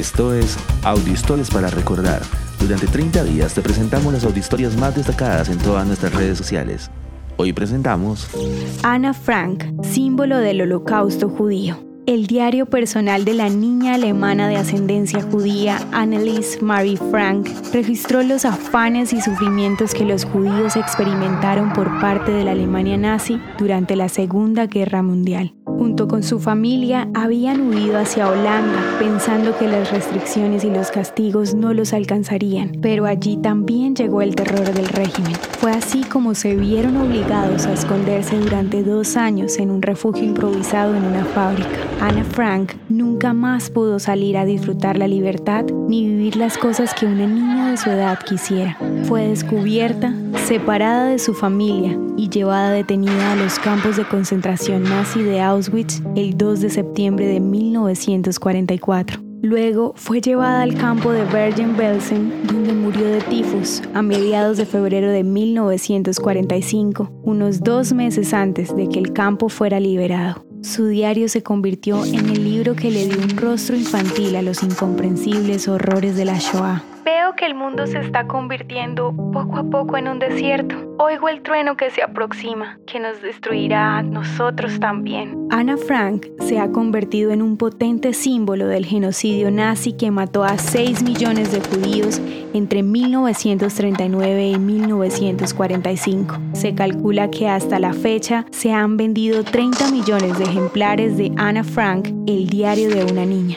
Esto es Audiohistorias para Recordar. Durante 30 días te presentamos las audiohistorias más destacadas en todas nuestras redes sociales. Hoy presentamos Ana Frank, símbolo del holocausto judío. El diario personal de la niña alemana de ascendencia judía Annelies Marie Frank registró los afanes y sufrimientos que los judíos experimentaron por parte de la Alemania nazi durante la Segunda Guerra Mundial. Junto con su familia habían huido hacia Holanda pensando que las restricciones y los castigos no los alcanzarían, pero allí también llegó el terror del régimen. Fue así como se vieron obligados a esconderse durante dos años en un refugio improvisado en una fábrica. Anna Frank nunca más pudo salir a disfrutar la libertad ni vivir las cosas que una niña de su edad quisiera. Fue descubierta, separada de su familia y llevada detenida a los campos de concentración nazi de Auschwitz el 2 de septiembre de 1944. Luego fue llevada al campo de Bergen-Belsen, donde murió de tifus a mediados de febrero de 1945, unos dos meses antes de que el campo fuera liberado. Su diario se convirtió en el libro que le dio un rostro infantil a los incomprensibles horrores de la Shoah. Veo que el mundo se está convirtiendo poco a poco en un desierto. Oigo el trueno que se aproxima, que nos destruirá a nosotros también. Anna Frank se ha convertido en un potente símbolo del genocidio nazi que mató a 6 millones de judíos entre 1939 y 1945. Se calcula que hasta la fecha se han vendido 30 millones de ejemplares de Anna Frank, el diario de una niña.